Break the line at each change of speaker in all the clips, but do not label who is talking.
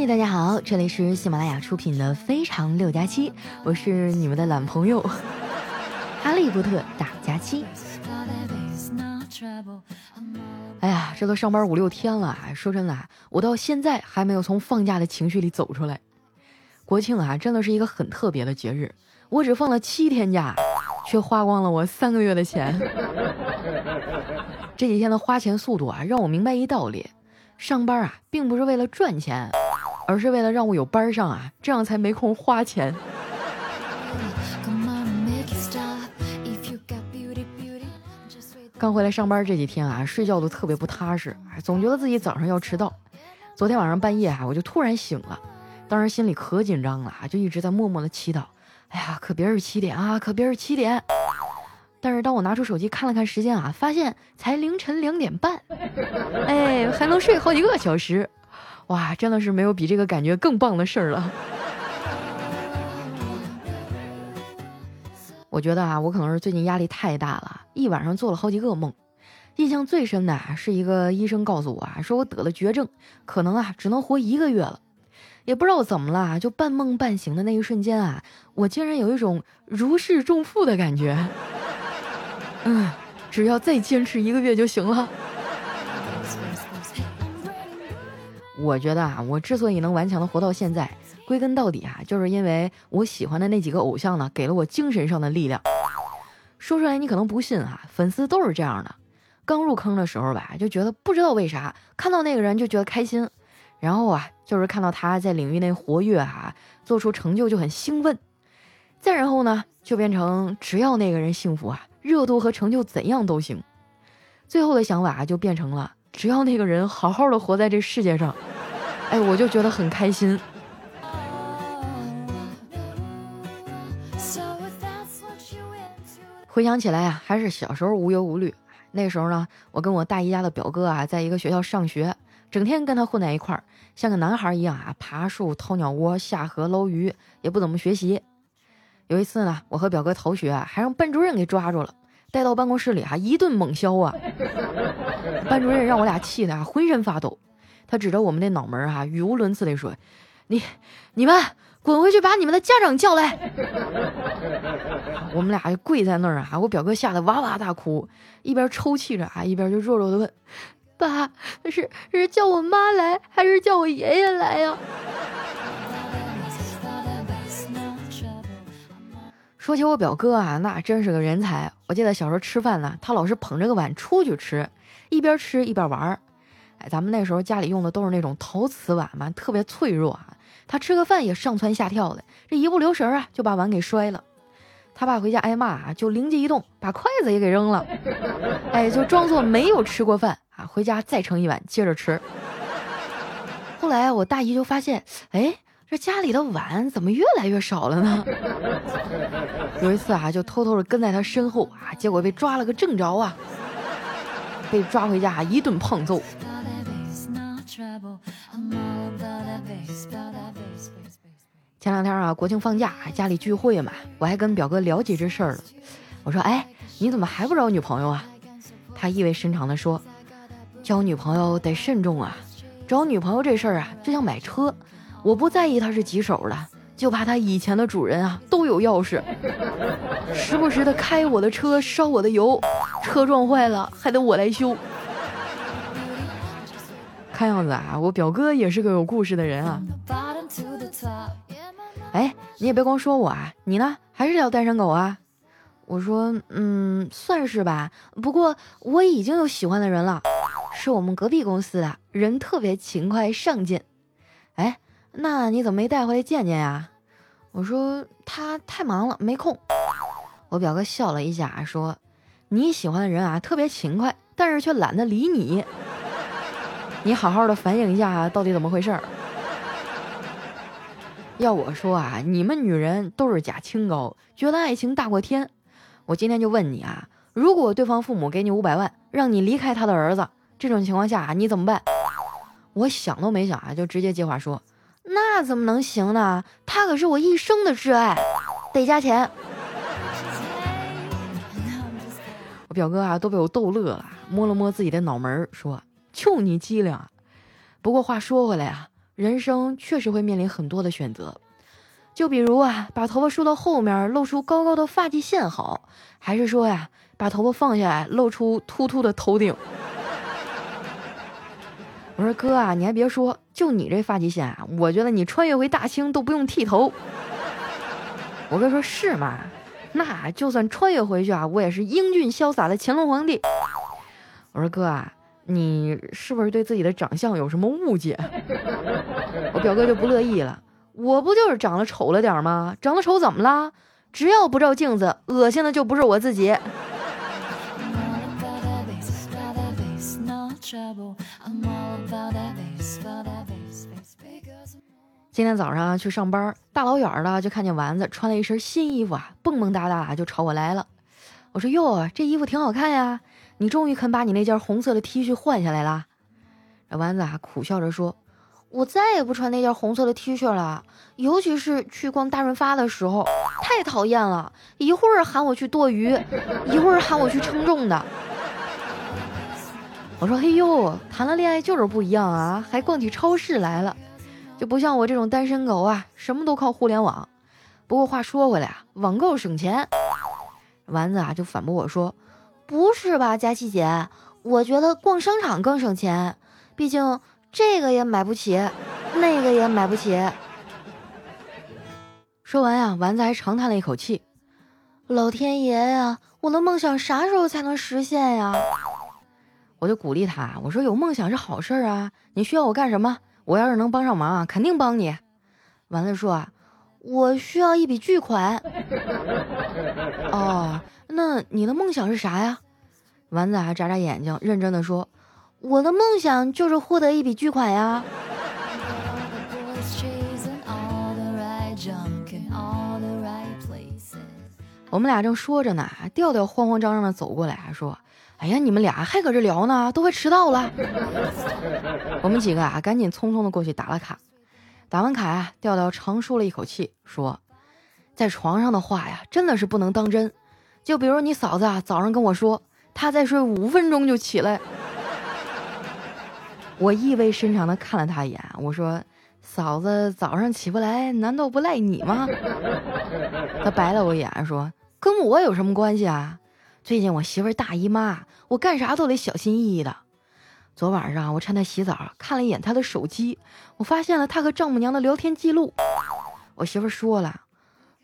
嗨，大家好，这里是喜马拉雅出品的《非常六加七》，我是你们的懒朋友 哈利波特大假期。哎呀，这都上班五六天了，说真的，我到现在还没有从放假的情绪里走出来。国庆啊，真的是一个很特别的节日，我只放了七天假，却花光了我三个月的钱。这几天的花钱速度啊，让我明白一道理：上班啊，并不是为了赚钱。而是为了让我有班上啊，这样才没空花钱。刚回来上班这几天啊，睡觉都特别不踏实，总觉得自己早上要迟到。昨天晚上半夜啊，我就突然醒了，当时心里可紧张了，就一直在默默的祈祷。哎呀，可别是七点啊，可别是七点。但是当我拿出手机看了看时间啊，发现才凌晨两点半，哎，还能睡好几个小时。哇，真的是没有比这个感觉更棒的事儿了。我觉得啊，我可能是最近压力太大了，一晚上做了好几个梦。印象最深的啊，是一个医生告诉我啊，说我得了绝症，可能啊只能活一个月了。也不知道怎么了，就半梦半醒的那一瞬间啊，我竟然有一种如释重负的感觉。嗯，只要再坚持一个月就行了。我觉得啊，我之所以能顽强的活到现在，归根到底啊，就是因为我喜欢的那几个偶像呢，给了我精神上的力量。说出来你可能不信啊，粉丝都是这样的。刚入坑的时候吧，就觉得不知道为啥看到那个人就觉得开心，然后啊，就是看到他在领域内活跃啊，做出成就就很兴奋。再然后呢，就变成只要那个人幸福啊，热度和成就怎样都行。最后的想法啊就变成了。只要那个人好好的活在这世界上，哎，我就觉得很开心。回想起来啊，还是小时候无忧无虑。那时候呢，我跟我大姨家的表哥啊，在一个学校上学，整天跟他混在一块儿，像个男孩一样啊，爬树、掏鸟窝、下河捞鱼，也不怎么学习。有一次呢，我和表哥逃学，还让班主任给抓住了。带到办公室里啊，一顿猛削啊！班主任让我俩气的啊，浑身发抖。他指着我们那脑门啊，语无伦次地说：“你、你们滚回去，把你们的家长叫来！” 我们俩就跪在那儿啊，我表哥吓得哇哇大哭，一边抽泣着啊，一边就弱弱的问：“爸，是是叫我妈来，还是叫我爷爷来呀？”说起我表哥啊，那真是个人才。我记得小时候吃饭呢，他老是捧着个碗出去吃，一边吃一边玩儿。哎，咱们那时候家里用的都是那种陶瓷碗嘛，特别脆弱啊。他吃个饭也上蹿下跳的，这一不留神啊，就把碗给摔了。他爸回家挨骂啊，就灵机一动，把筷子也给扔了。哎，就装作没有吃过饭啊，回家再盛一碗接着吃。后来我大姨就发现，哎。这家里的碗怎么越来越少了呢？有一次啊，就偷偷的跟在他身后啊，结果被抓了个正着啊，被抓回家一顿胖揍。前两天啊，国庆放假，家里聚会嘛，我还跟表哥聊起这事儿了。我说：“哎，你怎么还不找女朋友啊？”他意味深长的说：“交女朋友得慎重啊，找女朋友这事儿啊，就像买车。”我不在意他是几手的，就怕他以前的主人啊都有钥匙，时不时的开我的车烧我的油，车撞坏了还得我来修。看样子啊，我表哥也是个有故事的人啊。哎，你也别光说我啊，你呢还是条单身狗啊？我说，嗯，算是吧。不过我已经有喜欢的人了，是我们隔壁公司的人，特别勤快上进。哎。那你怎么没带回来见见呀？我说他太忙了，没空。我表哥笑了一下，说：“你喜欢的人啊，特别勤快，但是却懒得理你。你好好的反映一下，到底怎么回事？”要我说啊，你们女人都是假清高，觉得爱情大过天。我今天就问你啊，如果对方父母给你五百万，让你离开他的儿子，这种情况下你怎么办？我想都没想啊，就直接接话说。那怎么能行呢？他可是我一生的挚爱，得加钱。我表哥啊都被我逗乐了，摸了摸自己的脑门说：“就你机灵。”不过话说回来啊，人生确实会面临很多的选择。就比如啊，把头发梳到后面，露出高高的发际线好，还是说呀，把头发放下来，露出秃秃的头顶？我说哥啊，你还别说，就你这发际线啊，我觉得你穿越回大清都不用剃头。我哥说是吗？那就算穿越回去啊，我也是英俊潇洒的乾隆皇帝。我说哥啊，你是不是对自己的长相有什么误解？我表哥就不乐意了。我不就是长得丑了点吗？长得丑怎么了？只要不照镜子，恶心的就不是我自己。今天早上去上班，大老远的就看见丸子穿了一身新衣服啊，蹦蹦哒哒就朝我来了。我说哟，这衣服挺好看呀，你终于肯把你那件红色的 T 恤换下来了。这丸子啊苦笑着说。我再也不穿那件红色的 T 恤了，尤其是去逛大润发的时候，太讨厌了。一会儿喊我去剁鱼，一会儿喊我去称重的。我说：“嘿呦，谈了恋爱就是不一样啊，还逛起超市来了，就不像我这种单身狗啊，什么都靠互联网。不过话说回来啊，网购省钱。”丸子啊就反驳我说：“不是吧，佳琪姐，我觉得逛商场更省钱，毕竟……”这个也买不起，那个也买不起。说完呀，丸子还长叹了一口气：“老天爷呀，我的梦想啥时候才能实现呀？”我就鼓励他，我说：“有梦想是好事啊，你需要我干什么？我要是能帮上忙啊，肯定帮你。”丸子说：“啊，我需要一笔巨款。”哦，那你的梦想是啥呀？丸子还眨眨眼睛，认真的说。我的梦想就是获得一笔巨款呀！我们俩正说着呢，调调慌慌张张的走过来，还说：“哎呀，你们俩还搁这聊呢，都快迟到了。”我们几个啊，赶紧匆匆的过去打了卡。打完卡呀，调调长舒了一口气，说：“在床上的话呀，真的是不能当真。就比如你嫂子啊，早上跟我说，她再睡五分钟就起来。”我意味深长的看了他一眼，我说：“嫂子早上起不来，难道不赖你吗？”他白了我一眼，说：“跟我有什么关系啊？最近我媳妇大姨妈，我干啥都得小心翼翼的。昨晚上我趁她洗澡，看了一眼她的手机，我发现了她和丈母娘的聊天记录。我媳妇说了。”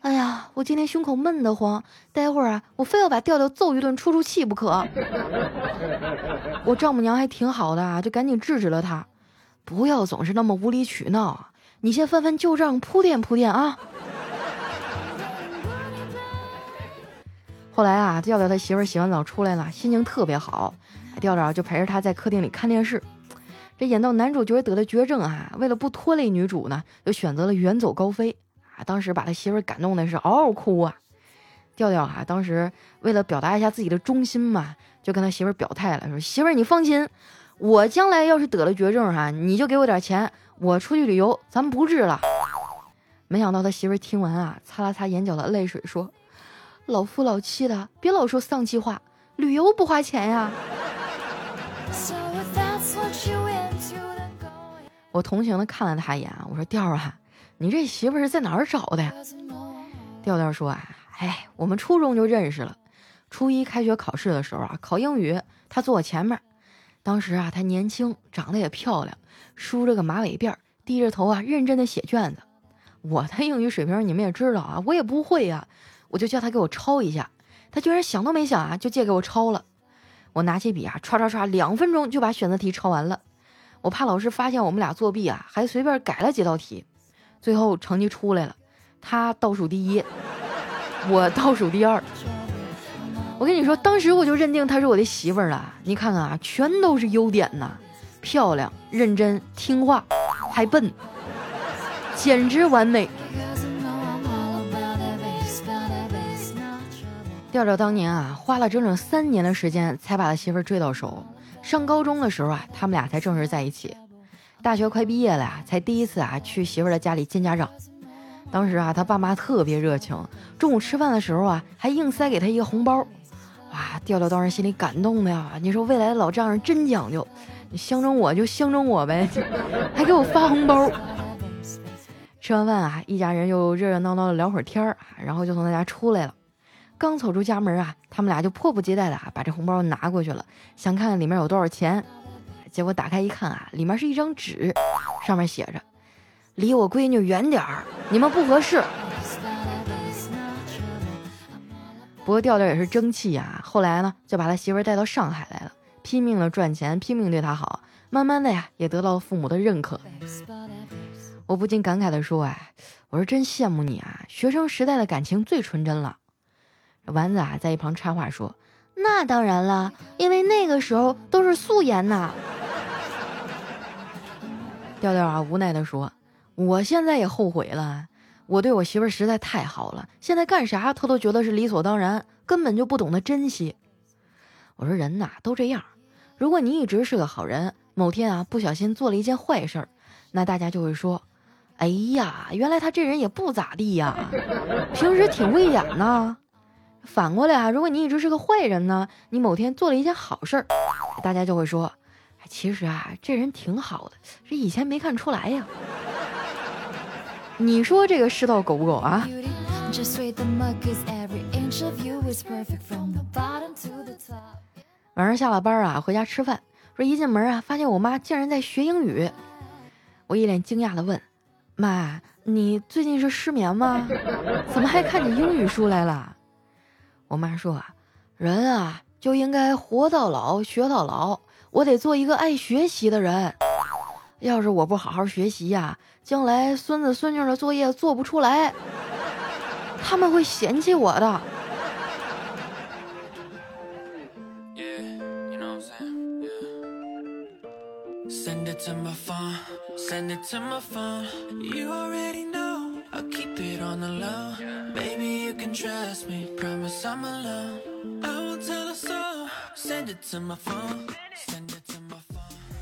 哎呀，我今天胸口闷得慌，待会儿啊，我非要把调调揍一顿出出气不可。我丈母娘还挺好的，就赶紧制止了她，不要总是那么无理取闹，你先翻翻旧账，铺垫铺垫啊。后来啊，调调他媳妇洗完澡出来了，心情特别好，调调就陪着他在客厅里看电视。这演到男主角得了绝症啊，为了不拖累女主呢，就选择了远走高飞。啊，当时把他媳妇儿感动的是嗷嗷哭啊！调调啊，当时为了表达一下自己的忠心嘛，就跟他媳妇儿表态了，说：“媳妇儿，你放心，我将来要是得了绝症哈，你就给我点钱，我出去旅游，咱们不治了。”没想到他媳妇儿听完啊，擦了擦眼角的泪水，说：“老夫老妻的，别老说丧气话，旅游不花钱呀。”我同情的看了他一眼，我说：“调啊。”你这媳妇是在哪儿找的呀？调调说：“啊，哎，我们初中就认识了。初一开学考试的时候啊，考英语，他坐我前面。当时啊，他年轻，长得也漂亮，梳着个马尾辫，低着头啊，认真的写卷子。我的英语水平你们也知道啊，我也不会呀，我就叫他给我抄一下。他居然想都没想啊，就借给我抄了。我拿起笔啊，唰唰唰，两分钟就把选择题抄完了。我怕老师发现我们俩作弊啊，还随便改了几道题。”最后成绩出来了，他倒数第一，我倒数第二。我跟你说，当时我就认定她是我的媳妇儿了。你看看啊，全都是优点呐，漂亮、认真、听话，还笨，简直完美。调调当年啊，花了整整三年的时间才把他媳妇儿追到手。上高中的时候啊，他们俩才正式在一起。大学快毕业了呀，才第一次啊去媳妇儿的家里见家长。当时啊，他爸妈特别热情，中午吃饭的时候啊，还硬塞给他一个红包。哇，调调当时心里感动的呀！你说未来的老丈人真讲究，你相中我就相中我呗，还给我发红包。吃完饭啊，一家人又热热闹闹的聊会儿天儿，然后就从他家出来了。刚走出家门啊，他们俩就迫不及待的啊把这红包拿过去了，想看看里面有多少钱。结果打开一看啊，里面是一张纸，上面写着：“离我闺女远点儿，你们不合适。”不过调调也是争气呀，后来呢就把他媳妇带到上海来了，拼命的赚钱，拼命对他好，慢慢的呀也得到了父母的认可。我不禁感慨的说：“哎，我说真羡慕你啊，学生时代的感情最纯真了。”丸子啊在一旁插话说：“那当然了，因为那个时候都是素颜呐。”调调啊无奈的说：“我现在也后悔了。”我对我媳妇儿实在太好了，现在干啥她都觉得是理所当然，根本就不懂得珍惜。我说人呐都这样，如果你一直是个好人，某天啊不小心做了一件坏事儿，那大家就会说：“哎呀，原来他这人也不咋地呀，平时挺威严呐。”反过来啊，如果你一直是个坏人呢，你某天做了一件好事儿，大家就会说：“其实啊这人挺好的，这以前没看出来呀。”你说这个世道狗不狗啊？晚上下了班啊，回家吃饭，说一进门啊，发现我妈竟然在学英语。我一脸惊讶的问：“妈，你最近是失眠吗？怎么还看起英语书来了？”我妈说：“啊，人啊就应该活到老学到老，我得做一个爱学习的人。要是我不好好学习呀。”将来孙子孙女的作业做不出来，他们会嫌弃我的。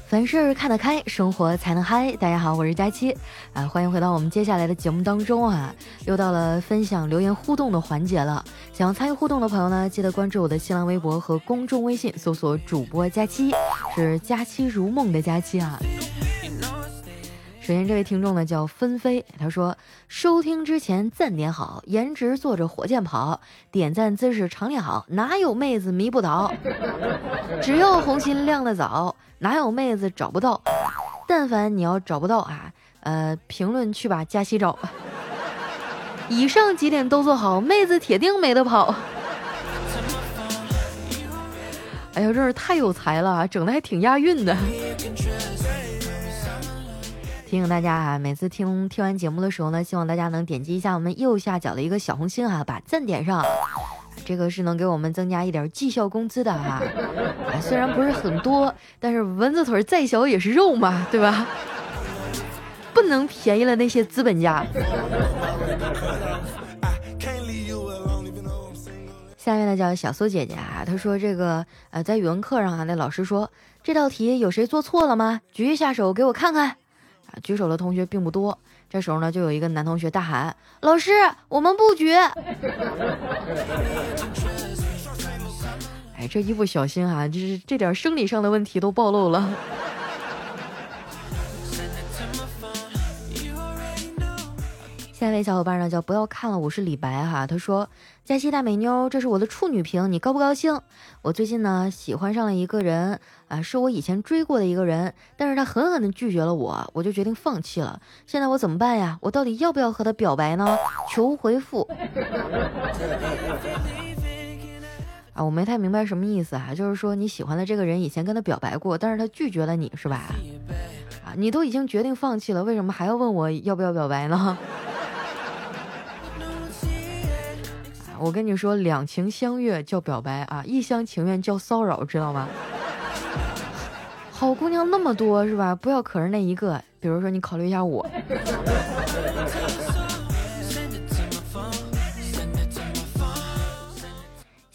凡事看得开，生活才能嗨。大家好，我是佳期，啊，欢迎回到我们接下来的节目当中啊，又到了分享留言互动的环节了。想要参与互动的朋友呢，记得关注我的新浪微博和公众微信，搜索主播佳期，是佳期如梦的佳期啊。首先，这位听众呢叫纷飞，他说：“收听之前赞点好，颜值坐着火箭跑，点赞姿势常练好，哪有妹子迷不倒？只要红心亮得早，哪有妹子找不到？但凡你要找不到啊，呃，评论去把佳期找吧。以上几点都做好，妹子铁定没得跑。哎呀，真是太有才了，整的还挺押韵的。”提醒大家啊，每次听听完节目的时候呢，希望大家能点击一下我们右下角的一个小红心哈，把赞点上，这个是能给我们增加一点绩效工资的哈。啊虽然不是很多，但是蚊子腿再小也是肉嘛，对吧？不能便宜了那些资本家。下面呢叫小苏姐姐啊，她说这个呃，在语文课上啊，那老师说这道题有谁做错了吗？举一下手给我看看。举手的同学并不多，这时候呢，就有一个男同学大喊：“老师，我们不举！” 哎，这一不小心啊，就是这点生理上的问题都暴露了。下一位小伙伴呢叫不要看了，我是李白哈。他说：“佳期大美妞，这是我的处女屏，你高不高兴？我最近呢喜欢上了一个人啊，是我以前追过的一个人，但是他狠狠的拒绝了我，我就决定放弃了。现在我怎么办呀？我到底要不要和他表白呢？求回复。啊，我没太明白什么意思啊，就是说你喜欢的这个人以前跟他表白过，但是他拒绝了你是吧？啊，你都已经决定放弃了，为什么还要问我要不要表白呢？我跟你说，两情相悦叫表白啊，一厢情愿叫骚扰，知道吗？好姑娘那么多是吧？不要可是那一个。比如说，你考虑一下我。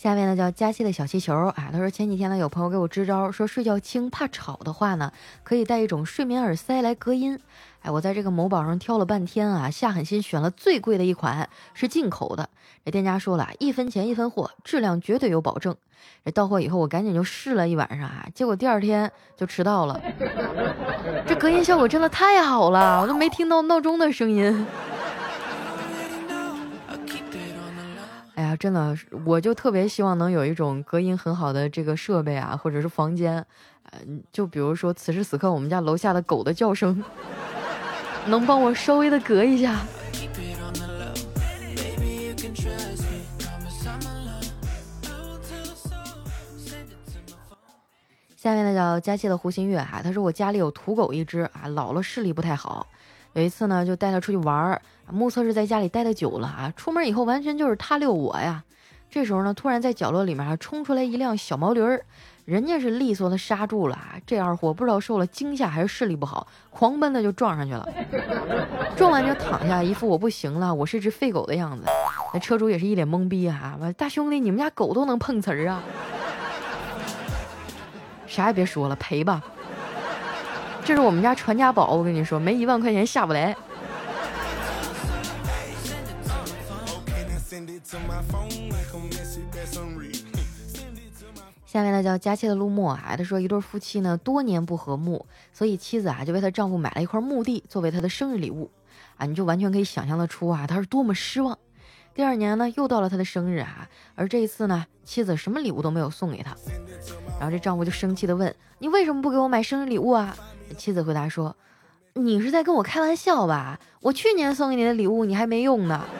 下面呢叫佳期的小气球啊，他说前几天呢有朋友给我支招，说睡觉轻怕吵的话呢，可以带一种睡眠耳塞来隔音。哎，我在这个某宝上挑了半天啊，下狠心选了最贵的一款，是进口的。这店家说了一分钱一分货，质量绝对有保证。这到货以后我赶紧就试了一晚上啊，结果第二天就迟到了。这隔音效果真的太好了，我都没听到闹钟的声音。哎呀，真的，我就特别希望能有一种隔音很好的这个设备啊，或者是房间，嗯，就比如说此时此刻我们家楼下的狗的叫声，能帮我稍微的隔一下。下面呢叫佳琪的胡新月哈，他说我家里有土狗一只啊，老了视力不太好，有一次呢就带它出去玩儿。目测是在家里待的久了啊，出门以后完全就是他遛我呀。这时候呢，突然在角落里面冲出来一辆小毛驴儿，人家是利索的刹住了啊。这二货不知道受了惊吓还是视力不好，狂奔的就撞上去了。撞完就躺下，一副我不行了，我是只废狗的样子。那车主也是一脸懵逼哈，大兄弟，你们家狗都能碰瓷儿啊？啥也别说了，赔吧。这是我们家传家宝，我跟你说，没一万块钱下不来。下面呢叫佳期的陆墨啊，他说一对夫妻呢多年不和睦，所以妻子啊就为她丈夫买了一块墓地作为他的生日礼物啊，你就完全可以想象得出啊他是多么失望。第二年呢又到了他的生日啊，而这一次呢妻子什么礼物都没有送给他，然后这丈夫就生气的问你为什么不给我买生日礼物啊？妻子回答说你是在跟我开玩笑吧？我去年送给你的礼物你还没用呢。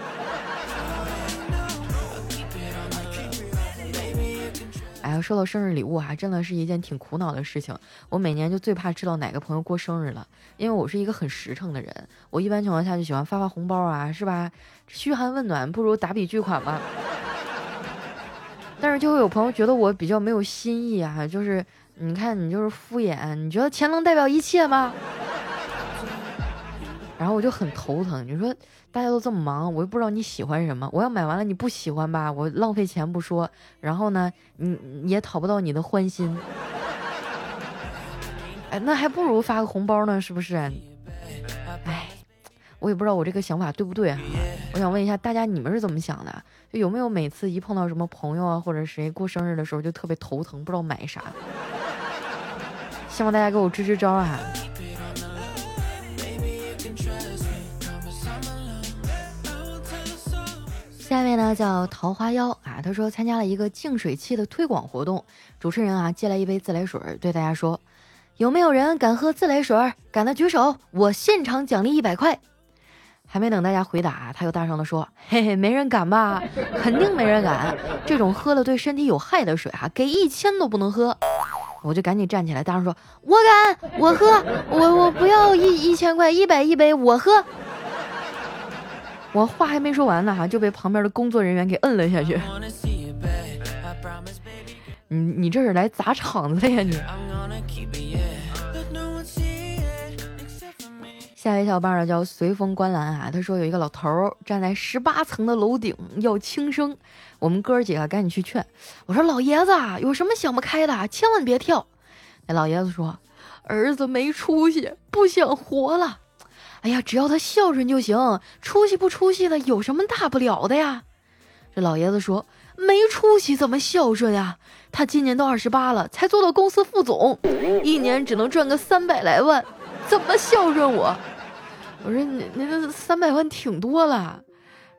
哎呀，收到生日礼物啊，真的是一件挺苦恼的事情。我每年就最怕知道哪个朋友过生日了，因为我是一个很实诚的人。我一般情况下就喜欢发发红包啊，是吧？嘘寒问暖不如打笔巨款吧。但是就会有朋友觉得我比较没有心意啊，就是你看你就是敷衍，你觉得钱能代表一切吗？然后我就很头疼。你说大家都这么忙，我又不知道你喜欢什么。我要买完了你不喜欢吧，我浪费钱不说，然后呢，你也讨不到你的欢心。哎，那还不如发个红包呢，是不是？哎，我也不知道我这个想法对不对啊。我想问一下大家，你们是怎么想的？有没有每次一碰到什么朋友啊或者谁过生日的时候就特别头疼，不知道买啥？希望大家给我支支招啊！下面呢叫桃花妖啊，他说参加了一个净水器的推广活动，主持人啊借来一杯自来水，对大家说，有没有人敢喝自来水？敢的举手，我现场奖励一百块。还没等大家回答，他又大声的说，嘿嘿，没人敢吧？肯定没人敢，这种喝了对身体有害的水啊，给一千都不能喝。我就赶紧站起来，大声说，我敢，我喝，我我不要一一千块，一百一杯，我喝。我话还没说完呢，哈，就被旁边的工作人员给摁了下去。你你这是来砸场子的呀你？下一位小伙伴儿叫随风观澜啊，他说有一个老头儿站在十八层的楼顶要轻生，我们哥儿几个赶紧去劝。我说老爷子有什么想不开的，千万别跳。那老爷子说儿子没出息，不想活了。哎呀，只要他孝顺就行，出息不出息的有什么大不了的呀？这老爷子说：“没出息怎么孝顺呀？他今年都二十八了，才做到公司副总，一年只能赚个三百来万，怎么孝顺我？”我说：“你那个三百万挺多了。”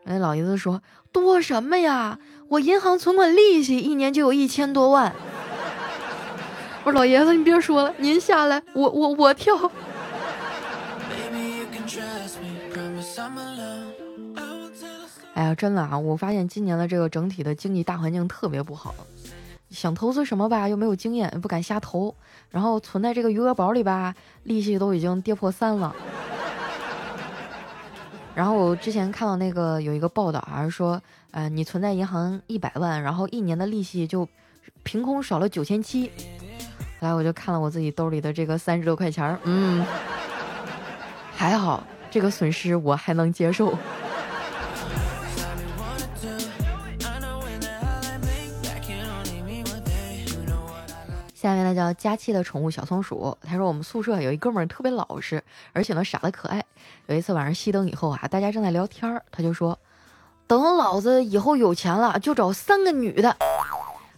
那老爷子说：“多什么呀？我银行存款利息一年就有一千多万。”我说：“老爷子，你别说了，您下来，我我我跳。”哎呀，真的啊！我发现今年的这个整体的经济大环境特别不好，想投资什么吧，又没有经验，不敢瞎投，然后存在这个余额宝里吧，利息都已经跌破三了。然后我之前看到那个有一个报道还是，说，呃，你存在银行一百万，然后一年的利息就凭空少了九千七。后来我就看了我自己兜里的这个三十多块钱儿，嗯，还好，这个损失我还能接受。下面呢叫佳期的宠物小松鼠，他说我们宿舍有一哥们儿特别老实，而且呢傻得可爱。有一次晚上熄灯以后啊，大家正在聊天儿，他就说：“等老子以后有钱了，就找三个女的。”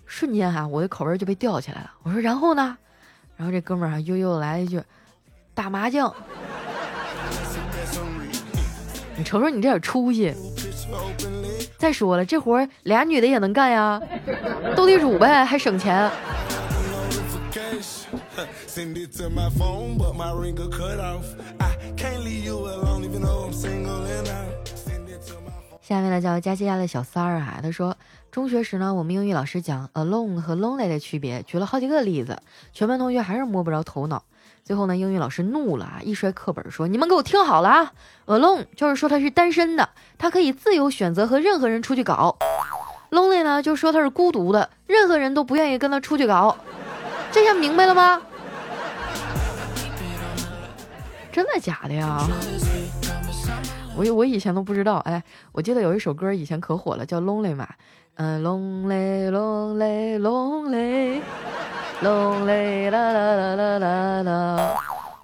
瞬间哈，我的口味就被吊起来了。我说：“然后呢？”然后这哥们儿啊悠悠来了一句：“打麻将。”你瞅瞅你这点出息！再说了，这活俩女的也能干呀，斗地主呗，还省钱。下面呢叫佳琪家的小三儿啊，他说中学时呢，我们英语老师讲 alone 和 lonely 的区别，举了好几个例子，全班同学还是摸不着头脑。最后呢，英语老师怒了啊，一摔课本说：“你们给我听好了啊，alone 就是说他是单身的，他可以自由选择和任何人出去搞；lonely 呢，就说他是孤独的，任何人都不愿意跟他出去搞。这下明白了吗？真的假的呀？我我以前都不知道。哎，我记得有一首歌以前可火了，叫 lonely 嘛，嗯，lonely lonely lonely。” Lonely 啦啦啦啦啦啦！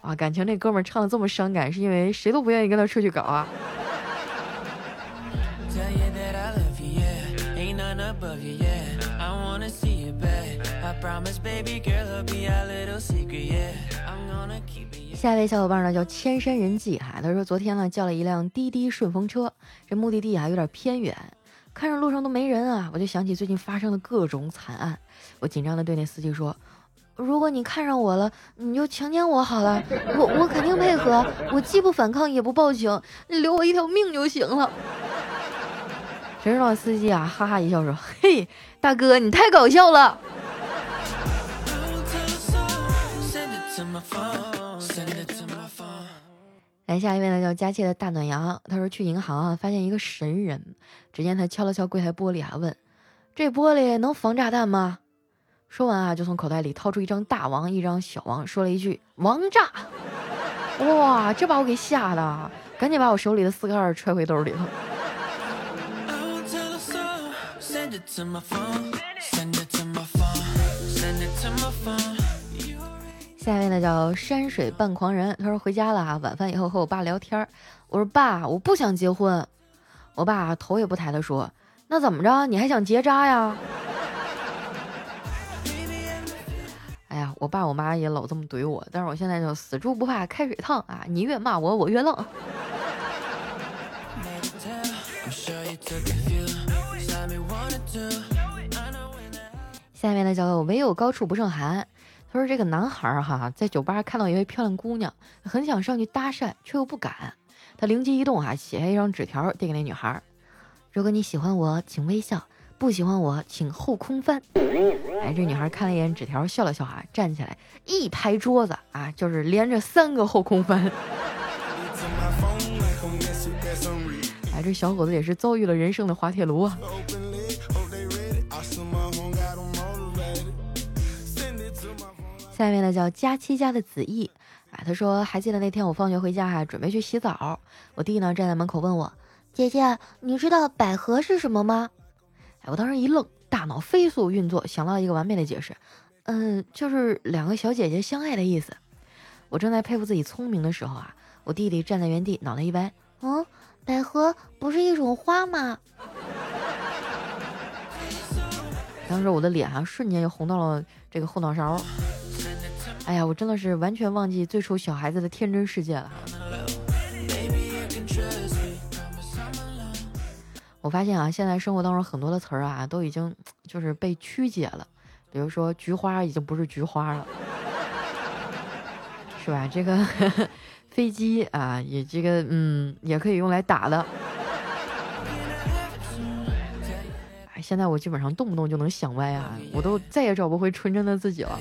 啊，感情那哥们唱的这么伤感，是因为谁都不愿意跟他出去搞啊。下一位小伙伴呢叫千山人迹哈，他说昨天呢叫了一辆滴滴顺风车，这目的地啊有点偏远。看着路上都没人啊，我就想起最近发生的各种惨案。我紧张的对那司机说：“如果你看上我了，你就强奸我好了，我我肯定配合。我既不反抗也不报警，你留我一条命就行了。”谁知道司机啊哈哈一笑说：“嘿，大哥你太搞笑了。”来下一位呢，叫佳琪的大暖阳。他说去银行啊，发现一个神人。只见他敲了敲柜台玻璃啊，问：“这玻璃能防炸弹吗？”说完啊，就从口袋里掏出一张大王，一张小王，说了一句：“王炸！”哇，这把我给吓的，赶紧把我手里的四个二揣回兜里头。下一位呢叫山水半狂人，他说回家了啊，晚饭以后和我爸聊天我说爸，我不想结婚。我爸头也不抬的说，那怎么着，你还想结扎呀？哎呀，我爸我妈也老这么怼我，但是我现在就死猪不怕开水烫啊，你越骂我，我越愣。下面呢叫唯有高处不胜寒。他说：“这个男孩儿哈，在酒吧看到一位漂亮姑娘，很想上去搭讪，却又不敢。他灵机一动啊，写下一张纸条递给那女孩：如果你喜欢我，请微笑；不喜欢我，请后空翻。哎，这女孩看了一眼纸条，笑了笑啊，站起来一拍桌子啊，就是连着三个后空翻。哎，这小伙子也是遭遇了人生的滑铁卢啊。”下面呢叫佳期家的子毅，啊，他说还记得那天我放学回家哈，准备去洗澡，我弟呢站在门口问我，姐姐，你知道百合是什么吗？哎，我当时一愣，大脑飞速运作，想到一个完美的解释，嗯，就是两个小姐姐相爱的意思。我正在佩服自己聪明的时候啊，我弟弟站在原地，脑袋一歪，嗯，百合不是一种花吗？当时我的脸啊，瞬间就红到了这个后脑勺。哎呀，我真的是完全忘记最初小孩子的天真世界了。我发现啊，现在生活当中很多的词儿啊，都已经就是被曲解了。比如说，菊花已经不是菊花了，是吧？这个 飞机啊，也这个嗯，也可以用来打的。现在我基本上动不动就能想歪啊，我都再也找不回纯真的自己了。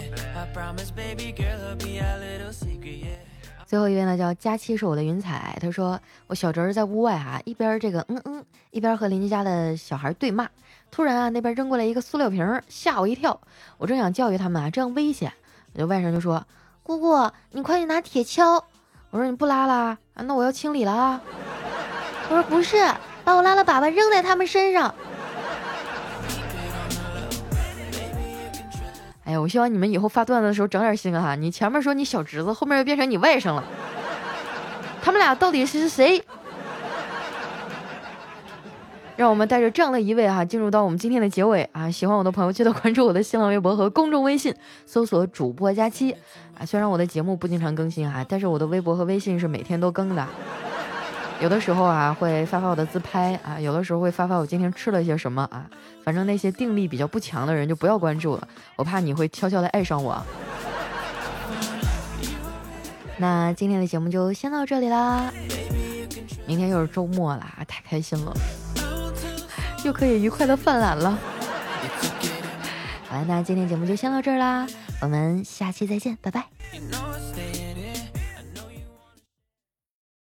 最后一位呢，叫佳期是我的云彩。他说我小侄儿在屋外啊，一边这个嗯嗯，一边和邻居家的小孩对骂。突然啊，那边扔过来一个塑料瓶，吓我一跳。我正想教育他们啊，这样危险。我就外甥就说：“姑姑，你快去拿铁锹。”我说：“你不拉了啊？那我要清理了啊。”我说：“不是，把我拉了粑粑扔在他们身上。”哎，我希望你们以后发段子的时候整点心哈，你前面说你小侄子，后面又变成你外甥了，他们俩到底是谁？让我们带着这样的一位哈，进入到我们今天的结尾啊！喜欢我的朋友记得关注我的新浪微博和公众微信，搜索主播佳期啊。虽然我的节目不经常更新哈，但是我的微博和微信是每天都更的。有的时候啊会发发我的自拍啊，有的时候会发发我今天吃了些什么啊。反正那些定力比较不强的人就不要关注了，我怕你会悄悄的爱上我。那今天的节目就先到这里啦，明天又是周末啦，太开心了。又可以愉快的犯懒了。好了，那今天节目就先到这儿啦，我们下期再见，拜拜。